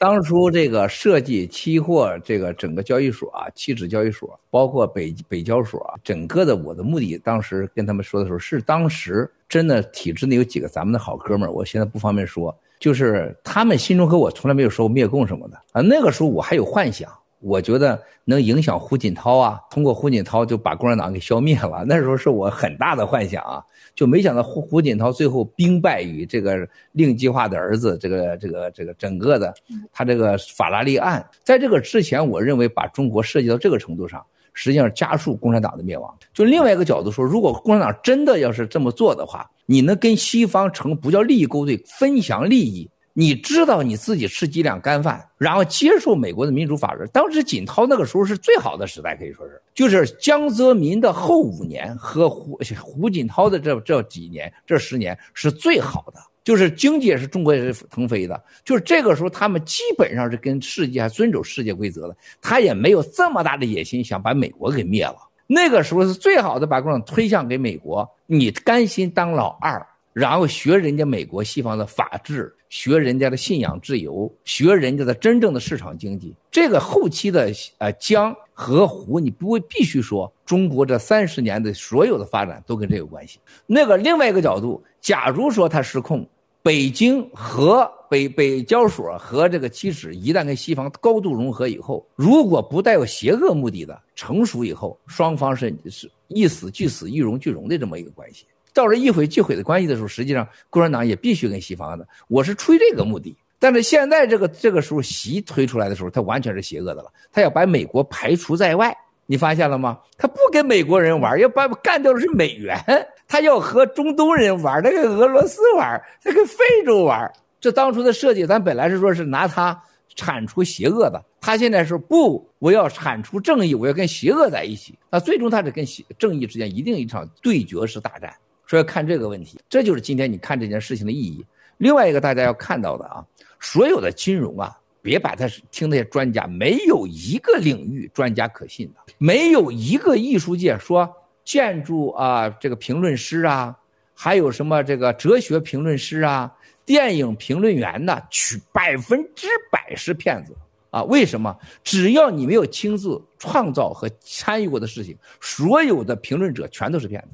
当初这个设计期货这个整个交易所啊，期指交易所，包括北北交所，整个的我的目的，当时跟他们说的时候，是当时真的体制内有几个咱们的好哥们儿，我现在不方便说，就是他们心中和我从来没有说过灭共什么的啊。那个时候我还有幻想，我觉得能影响胡锦涛啊，通过胡锦涛就把共产党给消灭了。那时候是我很大的幻想啊。就没想到胡胡锦涛最后兵败于这个令计划的儿子，这个这个这个整个的他这个法拉利案，在这个之前，我认为把中国涉及到这个程度上，实际上加速共产党的灭亡。就另外一个角度说，如果共产党真的要是这么做的话，你能跟西方成不叫利益勾兑，分享利益。你知道你自己吃几两干饭，然后接受美国的民主法治。当时锦涛那个时候是最好的时代，可以说是，就是江泽民的后五年和胡 胡锦涛的这这几年，这十年是最好的，就是经济也是中国是腾飞的。就是这个时候，他们基本上是跟世界还遵守世界规则的，他也没有这么大的野心想把美国给灭了。那个时候是最好的，把共产党推向给美国，你甘心当老二？然后学人家美国西方的法治，学人家的信仰自由，学人家的真正的市场经济。这个后期的呃江和湖，你不会必须说中国这三十年的所有的发展都跟这有关系。那个另外一个角度，假如说它失控，北京和北北交所和这个期指一旦跟西方高度融合以后，如果不带有邪恶目的的成熟以后，双方是是一死俱死，一荣俱荣的这么一个关系。到了一毁俱毁的关系的时候，实际上共产党也必须跟西方的。我是出于这个目的，但是现在这个这个时候习推出来的时候，他完全是邪恶的了。他要把美国排除在外，你发现了吗？他不跟美国人玩，要把干掉的是美元。他要和中东人玩，他跟俄罗斯玩，他跟非洲玩。这当初的设计，咱本来是说是拿他铲除邪恶的，他现在说不，我要铲除正义，我要跟邪恶在一起。那最终他是跟邪正义之间一定一场对决式大战。说要看这个问题，这就是今天你看这件事情的意义。另外一个大家要看到的啊，所有的金融啊，别把它听那些专家，没有一个领域专家可信的，没有一个艺术界说建筑啊这个评论师啊，还有什么这个哲学评论师啊、电影评论员呐，取百分之百是骗子啊！为什么？只要你没有亲自创造和参与过的事情，所有的评论者全都是骗子。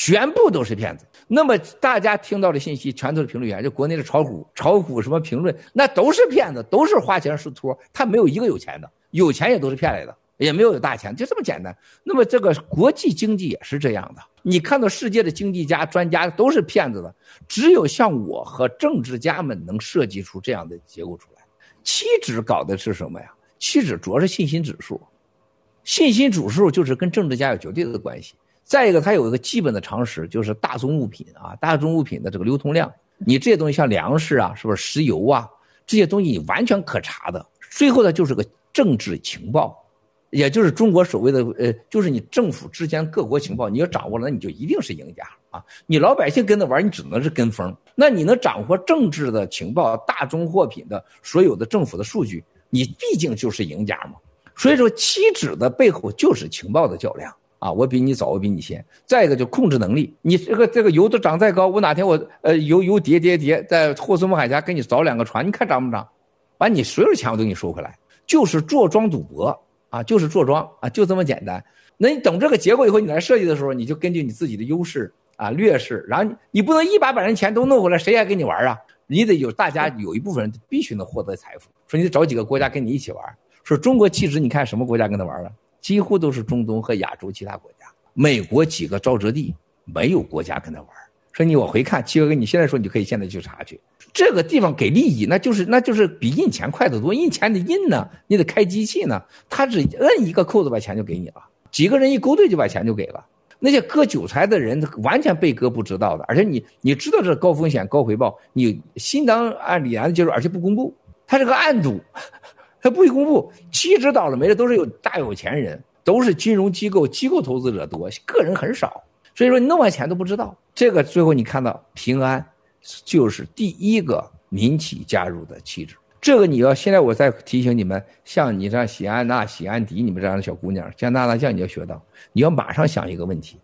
全部都是骗子。那么大家听到的信息全都是评论员，就国内的炒股、炒股什么评论，那都是骗子，都是花钱是托，他没有一个有钱的，有钱也都是骗来的，也没有有大钱，就这么简单。那么这个国际经济也是这样的，你看到世界的经济家、专家都是骗子的，只有像我和政治家们能设计出这样的结构出来。期指搞的是什么呀？期指主要是信心指数，信心指数就是跟政治家有绝对的关系。再一个，它有一个基本的常识，就是大宗物品啊，大宗物品的这个流通量，你这些东西像粮食啊，是不是石油啊，这些东西你完全可查的。最后呢，就是个政治情报，也就是中国所谓的呃，就是你政府之间各国情报，你要掌握了，那你就一定是赢家啊。你老百姓跟着玩，你只能是跟风。那你能掌握政治的情报、大宗货品的所有的政府的数据，你毕竟就是赢家嘛。所以说，期指的背后就是情报的较量。啊，我比你早，我比你先。再一个就控制能力，你这个这个油都涨再高，我哪天我呃油油跌跌跌，在霍斯姆海峡给你造两个船，你看涨不涨？把你所有钱我都给你收回来，就是坐庄赌博啊，就是坐庄啊，就这么简单。那你等这个结果以后，你来设计的时候，你就根据你自己的优势啊劣势，然后你不能一把把人钱都弄回来，谁还跟你玩啊？你得有大家有一部分人必须能获得财富，说你得找几个国家跟你一起玩。说中国期指，你看什么国家跟他玩了？几乎都是中东和亚洲其他国家，美国几个沼泽地，没有国家跟他玩。说你往回看，七哥，你现在说你就可以现在去查去，这个地方给利益，那就是那就是比印钱快得多。印钱得印呢，你得开机器呢，他只摁一个扣子把钱就给你了，几个人一勾兑就把钱就给了。那些割韭菜的人完全被割不知道的，而且你你知道这高风险高回报，你心当按理然的接受，而且不公布，他是个暗赌。他不会公布，期指倒了霉的都是有大有钱人，都是金融机构、机构投资者多，个人很少。所以说你弄完钱都不知道。这个最后你看到平安，就是第一个民企加入的期指。这个你要现在我再提醒你们，像你像喜安娜、喜安迪，你们这样的小姑娘，像娜娜酱，你要学到，你要马上想一个问题：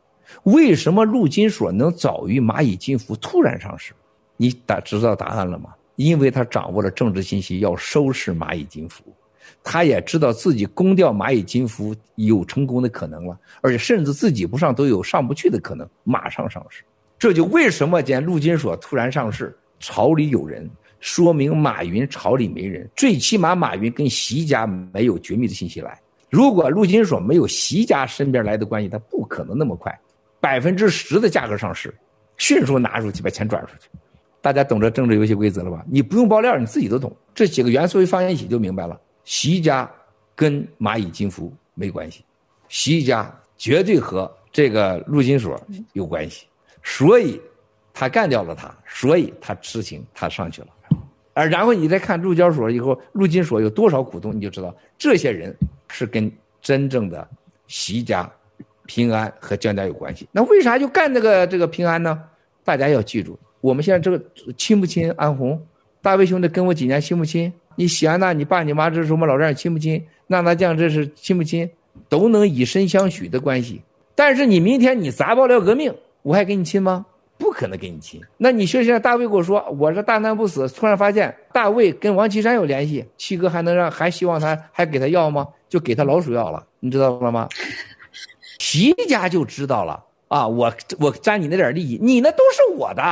为什么陆金所能早于蚂蚁金服突然上市？你打知道答案了吗？因为他掌握了政治信息，要收拾蚂蚁金服。他也知道自己攻掉蚂蚁金服有成功的可能了，而且甚至自己不上都有上不去的可能，马上上市。这就为什么见陆金所突然上市，朝里有人，说明马云朝里没人。最起码马云跟习家没有绝密的信息来。如果陆金所没有习家身边来的关系，他不可能那么快，百分之十的价格上市，迅速拿出去把钱转出去。大家懂这政治游戏规则了吧？你不用爆料，你自己都懂。这几个元素一放在一起就明白了。习家跟蚂蚁金服没关系，习家绝对和这个陆金所有关系，所以他干掉了他，所以他知情，他上去了。而然后你再看陆交所以后，陆金所有多少股东，你就知道这些人是跟真正的习家、平安和江家有关系。那为啥就干这个这个平安呢？大家要记住，我们现在这个亲不亲安红？大卫兄弟跟我几年亲不亲？你喜安娜，你爸你妈这是我们老丈人亲不亲？娜娜酱这是亲不亲？都能以身相许的关系。但是你明天你砸爆料革命，我还跟你亲吗？不可能跟你亲。那你说现在大卫跟我说，我这大难不死，突然发现大卫跟王岐山有联系，七哥还能让还希望他还给他药吗？就给他老鼠药了，你知道了吗？习家就知道了啊，我我占你那点利益，你那都是我的。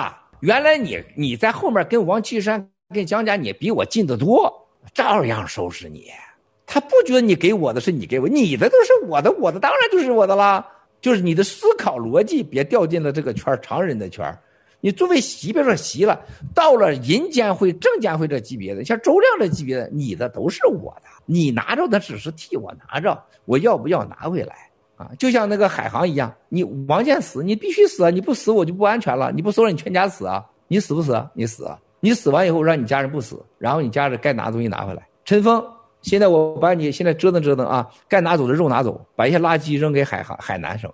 原来你你在后面跟王岐山。跟江家你比我近得多，照样收拾你。他不觉得你给我的是你给我，你的都是我的，我的当然就是我的啦。就是你的思考逻辑别掉进了这个圈，常人的圈。你作为习，别说习了，到了银监会、证监会这级别的，像周亮这级别的，你的都是我的，你拿着的只是替我拿着，我要不要拿回来啊？就像那个海航一样，你王建死，你必须死啊！你不死我就不安全了，你不死了你全家死啊！你死不死？你死啊！你死完以后，让你家人不死，然后你家人该拿东西拿回来。陈峰，现在我把你现在折腾折腾啊，该拿走的肉拿走，把一些垃圾扔给海海海南省，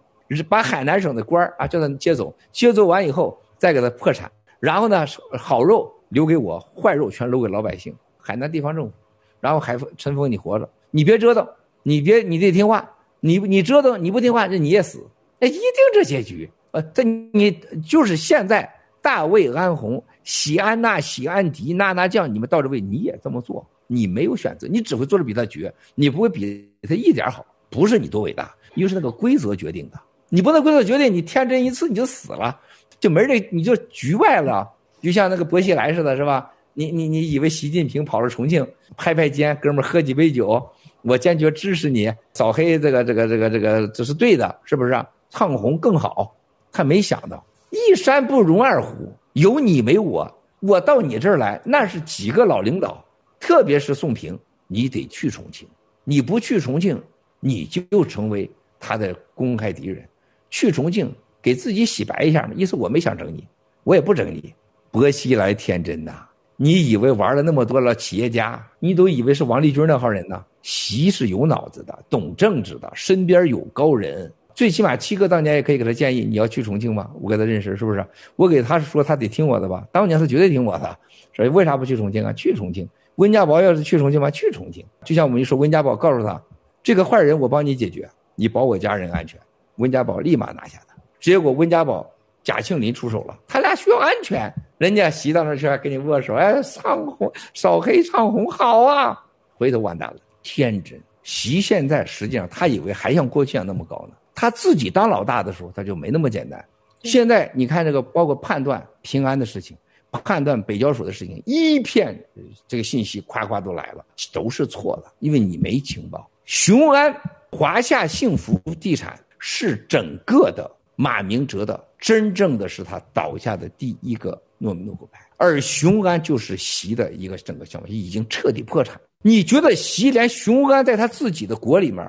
把海南省的官儿啊叫他接走，接走完以后再给他破产，然后呢，好肉留给我，坏肉全留给老百姓，海南地方政府。然后海峰，陈峰，你活着，你别折腾，你别你得听话，你你折腾你不听话，那你也死，那一定这结局。呃，这你就是现在。大卫、安红、喜安娜、喜安迪、娜娜酱，你们到这位你也这么做，你没有选择，你只会做的比他绝，你不会比他一点好。不是你多伟大，因为是那个规则决定的。你不能规则决定，你天真一次你就死了，就没人，你就局外了。就像那个薄熙来似的，是吧？你你你以为习近平跑到重庆拍拍肩，哥们喝几杯酒，我坚决支持你扫黑这个这个这个这个这是对的，是不是？啊唱红更好，他没想到。一山不容二虎，有你没我。我到你这儿来，那是几个老领导，特别是宋平，你得去重庆。你不去重庆，你就成为他的公开敌人。去重庆给自己洗白一下嘛，意思我没想整你，我也不整你。薄熙来天真呐，你以为玩了那么多了企业家，你都以为是王立军那号人呢？习是有脑子的，懂政治的，身边有高人。最起码七哥当年也可以给他建议，你要去重庆吗？我给他认识，是不是？我给他说，他得听我的吧。当年他绝对听我的，所以为啥不去重庆啊？去重庆。温家宝要是去重庆吗？去重庆。就像我们一说，温家宝告诉他，这个坏人我帮你解决，你保我家人安全。温家宝立马拿下他。结果温家宝贾庆林出手了，他俩需要安全，人家袭到那去还跟你握手，哎，唱红扫黑唱红好啊，回头完蛋了。天真，习现在实际上他以为还像过去一样那么高呢。他自己当老大的时候，他就没那么简单。现在你看这个，包括判断平安的事情，判断北交所的事情，一片这个信息夸夸都来了，都是错的，因为你没情报。雄安华夏幸福地产是整个的马明哲的，真正的是他倒下的第一个糯米诺骨牌，而雄安就是习的一个整个项目已经彻底破产。你觉得习连雄安在他自己的国里面？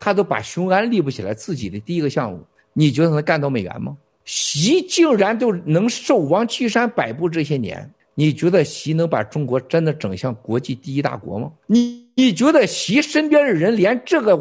他都把雄安立不起来，自己的第一个项目，你觉得能干到美元吗？习竟然都能受王岐山摆布这些年，你觉得习能把中国真的整向国际第一大国吗？你你觉得习身边的人连这个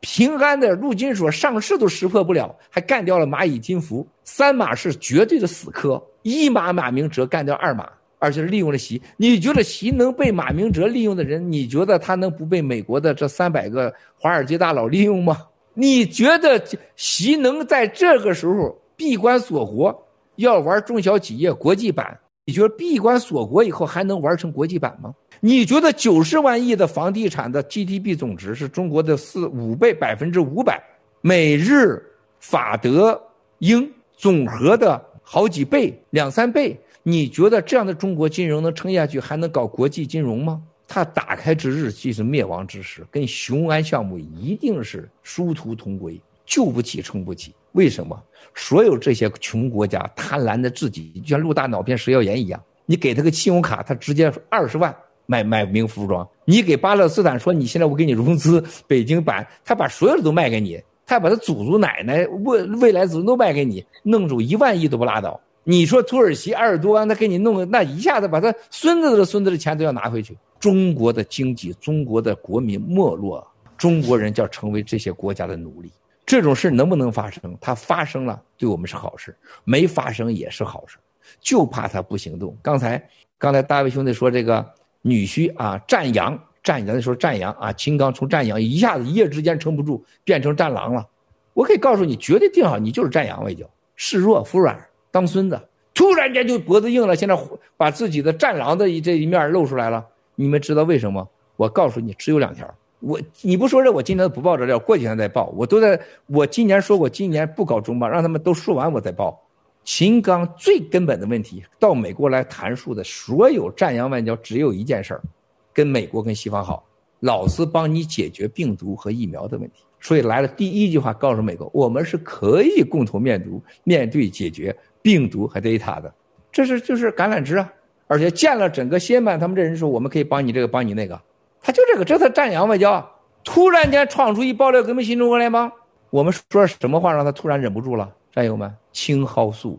平安的陆金所上市都识破不了，还干掉了蚂蚁金服，三马是绝对的死磕，一马马明哲干掉二马。而且是利用了习，你觉得习能被马明哲利用的人，你觉得他能不被美国的这三百个华尔街大佬利用吗？你觉得习能在这个时候闭关锁国，要玩中小企业国际版，你觉得闭关锁国以后还能玩成国际版吗？你觉得九十万亿的房地产的 GDP 总值是中国的四五倍百分之五百，美日法德英总和的好几倍两三倍？你觉得这样的中国金融能撑下去，还能搞国际金融吗？它打开之日即是灭亡之时，跟雄安项目一定是殊途同归，救不起撑不起。为什么？所有这些穷国家贪婪的自己，就像陆大脑片食药盐一样，你给他个信用卡，他直接二十万。卖卖名服装，你给巴勒斯坦说你现在我给你融资，北京版他把所有的都卖给你，他把他祖祖奶奶未未来子孙都卖给你，弄出一万亿都不拉倒。你说土耳其埃尔多安他给你弄个，那一下子把他孙子的孙子的钱都要拿回去。中国的经济，中国的国民没落，中国人就要成为这些国家的奴隶。这种事能不能发生？它发生了，对我们是好事；没发生也是好事，就怕他不行动。刚才刚才大卫兄弟说这个。女婿啊，战羊，战羊的时候战羊啊，秦刚从战羊一下子一夜之间撑不住，变成战狼了。我可以告诉你，绝对定好，你就是战羊外交，示弱服软，当孙子，突然间就脖子硬了，现在把自己的战狼的这一面露出来了。你们知道为什么？我告诉你，只有两条。我你不说这，我今年不报这料，过几天再报。我都在，我今年说过，今年不搞中报，让他们都说完我再报。秦刚最根本的问题，到美国来谈述的所有战扬外交，只有一件事儿，跟美国跟西方好，老子帮你解决病毒和疫苗的问题。所以来了第一句话，告诉美国，我们是可以共同面对面对解决病毒和 data 的，这是就是橄榄枝啊！而且见了整个谢曼他们这人说，我们可以帮你这个帮你那个，他就这个，这是战扬外交。突然间创出一爆料革命新中国联邦，我们说什么话让他突然忍不住了？战友们，青蒿素、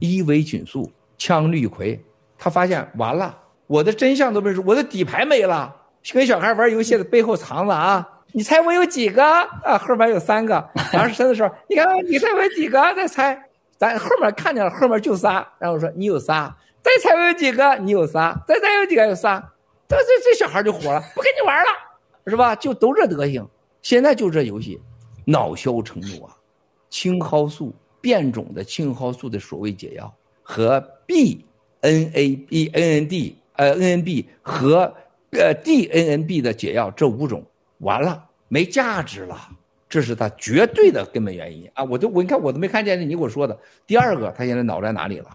伊维菌素、羟氯喹，他发现完了，我的真相都被说，我的底牌没了。跟小孩玩游戏的背后藏着啊，你猜我有几个啊？后面有三个。当时神的时候，你看你猜我有几个？再猜，咱后面看见了，后面就仨。然后说你有仨，再猜我有几个？你有仨，再猜有几个？有仨。这这这小孩就火了，不跟你玩了，是吧？就都这德行。现在就这游戏，恼羞成怒啊！青蒿素。变种的青蒿素的所谓解药和 B N A B N N D 呃 N N B 和呃 D N N B 的解药这五种完了没价值了，这是他绝对的根本原因啊！我都我你看我都没看见你给我说的。第二个，他现在脑在哪里了？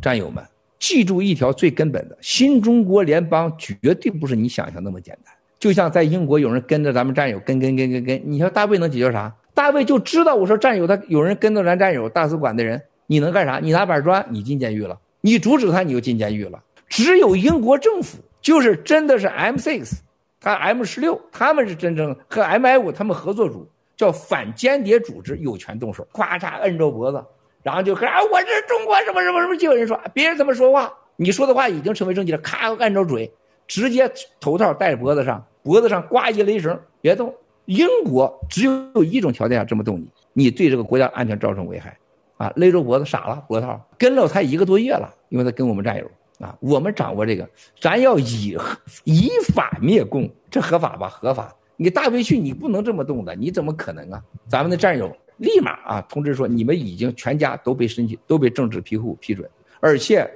战友们，记住一条最根本的：新中国联邦绝对不是你想象那么简单。就像在英国有人跟着咱们战友跟跟跟跟跟，你说大卫能解决啥？大卫就知道我说战友他有人跟着咱战友大使馆的人，你能干啥？你拿板砖，你进监狱了；你阻止他，你就进监狱了。只有英国政府就是真的是 M6，他 M16，他们是真正和 MI5 他们合作组叫反间谍组织有权动手，咔嚓摁着脖子，然后就说啊，我是中国什么什么什么，就有人说别人怎么说话，你说的话已经成为证据了，咔按着嘴，直接头套戴脖子上，脖子上挂一雷绳，别动。英国只有一种条件下这么动你，你对这个国家安全造成危害，啊，勒着脖子傻了，脖套跟了他一个多月了，因为他跟我们战友啊，我们掌握这个，咱要以以法灭共，这合法吧？合法。你大卫去，你不能这么动的，你怎么可能啊？咱们的战友立马啊通知说，你们已经全家都被申请，都被政治庇护批准，而且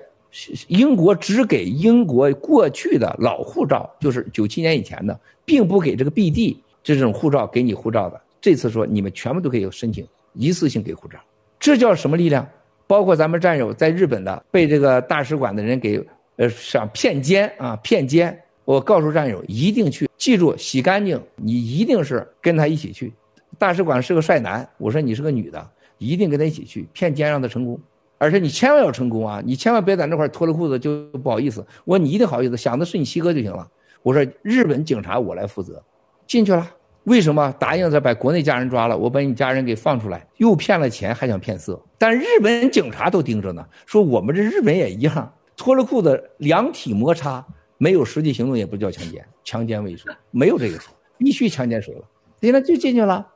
英国只给英国过去的老护照，就是九七年以前的，并不给这个 BD。这种护照给你护照的，这次说你们全部都可以申请一次性给护照，这叫什么力量？包括咱们战友在日本的被这个大使馆的人给呃想骗奸啊骗奸，我告诉战友一定去，记住洗干净，你一定是跟他一起去。大使馆是个帅男，我说你是个女的，一定跟他一起去骗奸让他成功，而且你千万要成功啊，你千万别在那块脱了裤子就不好意思。我说你一定好意思，想的是你七哥就行了。我说日本警察我来负责。进去了，为什么答应着把国内家人抓了，我把你家人给放出来，又骗了钱，还想骗色？但日本警察都盯着呢，说我们这日本也一样，脱了裤子两体摩擦，没有实际行动也不叫强奸，强奸未遂没有这个说，必须强奸谁了？现在就进去了，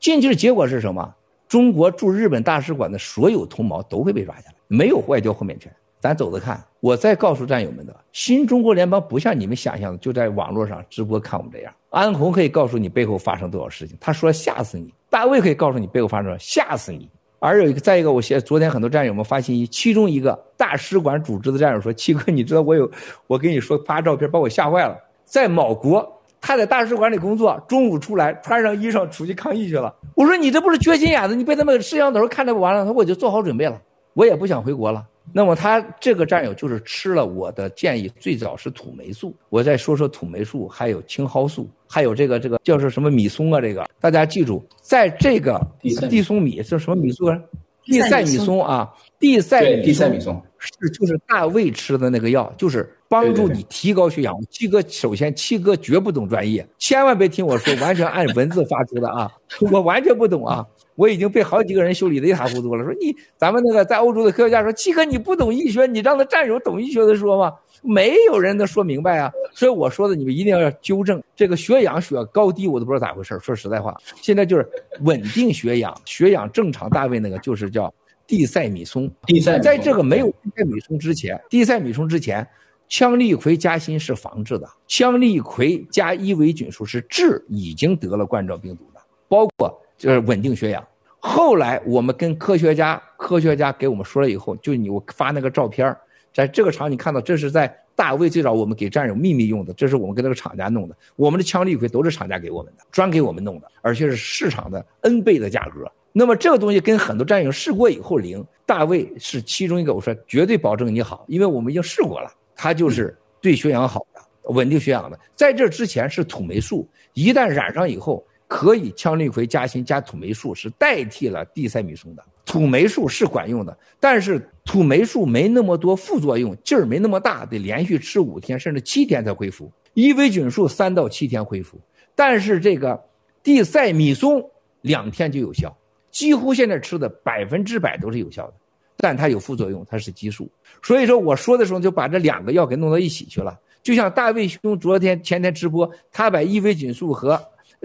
进去的结果是什么？中国驻日本大使馆的所有同胞都会被抓下来，没有外交豁免权。咱走着看，我再告诉战友们的，新中国联邦不像你们想象的，就在网络上直播看我们这样。安红可以告诉你背后发生多少事情，他说吓死你；大卫可以告诉你背后发生多少，吓死你。而有一个，再一个，我现昨天很多战友们发信息，其中一个大使馆组织的战友说：“七哥，你知道我有，我跟你说发照片把我吓坏了，在某国，他在大使馆里工作，中午出来穿上衣裳出去抗议去了。我说你这不是缺心眼子，你被他们摄像头看着完了？他说我就做好准备了，我也不想回国了。”那么他这个战友就是吃了我的建议，最早是土霉素。我再说说土霉素，还有青蒿素，还有这个这个叫做什么米松啊？这个大家记住，在这个地松米是什么米松啊？地塞米松啊，地塞地塞米松是就是大卫吃的那个药，就是帮助你提高血氧。七哥首先七哥绝不懂专业，千万别听我说，完全按文字发出的啊，我完全不懂啊。我已经被好几个人修理的一塌糊涂了。说你，咱们那个在欧洲的科学家说，七哥你不懂医学，你让他战友懂医学的说吗？没有人能说明白啊。所以我说的，你们一定要纠正这个血氧血高低，我都不知道咋回事。说实在话，现在就是稳定血氧，血氧正常，大卫那个就是叫地塞米松。地塞在这个没有地塞米松之前，地塞米松之前，羟氯喹加锌是防治的，羟氯喹加伊维菌素是治已经得了冠状病毒的，包括。就是稳定血氧。后来我们跟科学家，科学家给我们说了以后，就你我发那个照片，在这个厂你看到，这是在大卫最早我们给战友秘密用的，这是我们跟那个厂家弄的。我们的羟氯喹都是厂家给我们的，专给我们弄的，而且是市场的 N 倍的价格。那么这个东西跟很多战友试过以后灵，大卫是其中一个，我说绝对保证你好，因为我们已经试过了，它就是对血氧好的，稳定血氧的。在这之前是土霉素，一旦染上以后。可以羟氯喹加锌加土霉素是代替了地塞米松的，土霉素是管用的，但是土霉素没那么多副作用，劲儿没那么大，得连续吃五天甚至七天才恢复。伊维菌素三到七天恢复，但是这个地塞米松两天就有效，几乎现在吃的百分之百都是有效的，但它有副作用，它是激素。所以说我说的时候就把这两个药给弄到一起去了，就像大卫兄昨天前天直播，他把伊维菌素和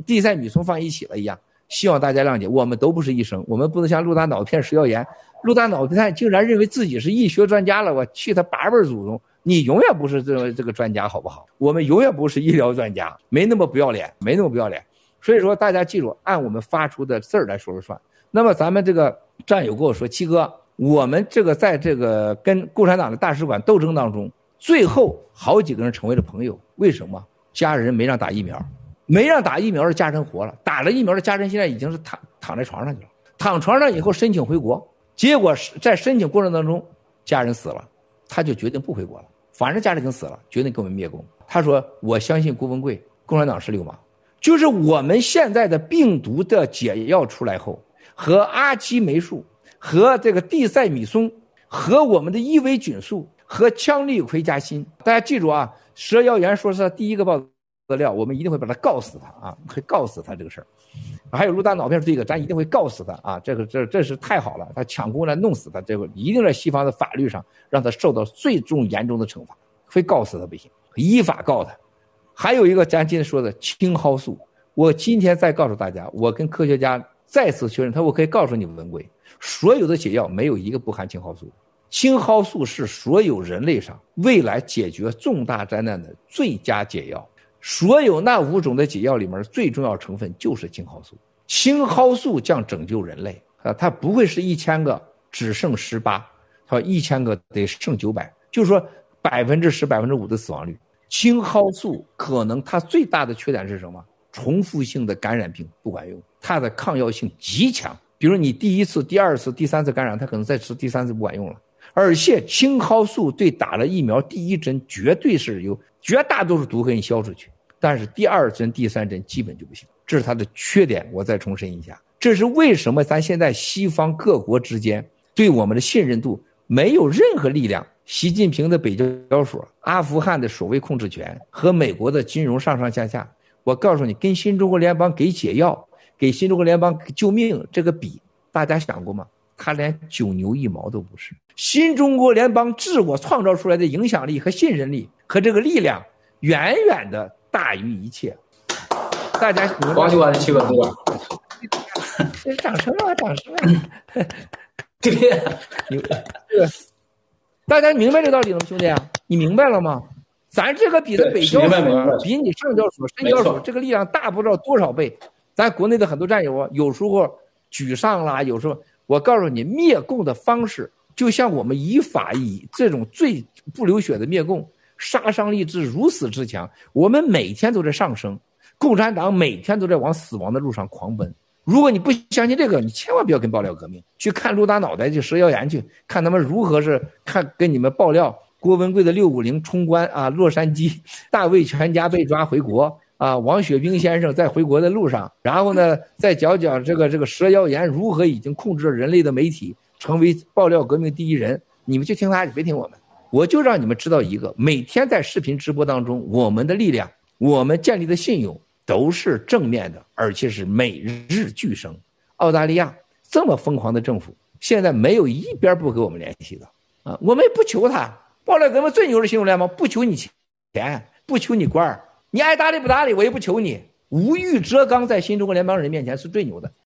地塞米松放一起了一样，希望大家谅解。我们都不是医生，我们不能像陆大脑片食药言。陆大脑片竟然认为自己是医学专家了，我去他八辈祖宗！你永远不是这个这个专家，好不好？我们永远不是医疗专家，没那么不要脸，没那么不要脸。所以说，大家记住，按我们发出的字儿来说了算。那么咱们这个战友跟我说，七哥，我们这个在这个跟共产党的大使馆斗争当中，最后好几个人成为了朋友，为什么？家人没让打疫苗。没让打疫苗的家人活了，打了疫苗的家人现在已经是躺躺在床上去了。躺床上以后申请回国，结果在申请过程当中，家人死了，他就决定不回国了。反正家人已经死了，决定给我们灭共。他说：“我相信郭文贵，共产党是流氓。”就是我们现在的病毒的解药出来后，和阿奇霉素，和这个地塞米松，和我们的伊维菌素，和羟氯喹加锌。大家记住啊，蛇谣言说是他第一个报。资料，我们一定会把他告死他啊！会告死他这个事儿。还有陆大脑片是这个，咱一定会告死他啊！这个这这是太好了，他抢过来弄死他，这个一定在西方的法律上让他受到最重严重的惩罚，非告死他不行，依法告他。还有一个咱今天说的青蒿素，我今天再告诉大家，我跟科学家再次确认，他我可以告诉你们文贵，所有的解药没有一个不含青蒿素，青蒿素是所有人类上未来解决重大灾难的最佳解药。所有那五种的解药里面，最重要成分就是青蒿素。青蒿素将拯救人类啊！它不会是一千个只剩十八，它一千个得剩九百，就是说百分之十、百分之五的死亡率。青蒿素可能它最大的缺点是什么？重复性的感染病不管用，它的抗药性极强。比如你第一次、第二次、第三次感染，它可能再吃第三次不管用了。而且青蒿素对打了疫苗第一针绝对是有绝大多数毒可以消出去。但是第二针、第三针基本就不行，这是它的缺点。我再重申一下，这是为什么咱现在西方各国之间对我们的信任度没有任何力量。习近平的北交所、阿富汗的所谓控制权和美国的金融上上下下，我告诉你，跟新中国联邦给解药、给新中国联邦救命这个比，大家想过吗？他连九牛一毛都不是。新中国联邦自我创造出来的影响力和信任力和这个力量，远远的。大于一切，大家光就完七个字了。掌声啊，掌声啊！对你大家明白这道理了吗，兄弟？你明白了吗？咱这个比的北交所，比你上交所、深交所这个力量大不知道多少倍。咱国内的很多战友啊有时候沮丧啦，有时候我。告诉你，灭共的方式就像我们以法以这种最不流血的灭共，杀伤力之如此之强，我们每天都在上升，共产党每天都在往死亡的路上狂奔。如果你不相信这个，你千万不要跟爆料革命去看陆大脑袋去蛇谣言去，看他们如何是看跟你们爆料郭文贵的六五零冲关啊，洛杉矶，大卫全家被抓回国。啊，王雪冰先生在回国的路上，然后呢，再讲讲这个这个蛇妖言如何已经控制了人类的媒体，成为爆料革命第一人。你们就听他，你别听我们。我就让你们知道一个，每天在视频直播当中，我们的力量，我们建立的信用都是正面的，而且是每日俱升。澳大利亚这么疯狂的政府，现在没有一边不给我们联系的啊！我们也不求他，爆料革命最牛的新闻联盟，不求你钱，不求你官儿。你爱搭理不搭理，我也不求你。无欲则刚，在新中国联邦人面前是最牛的。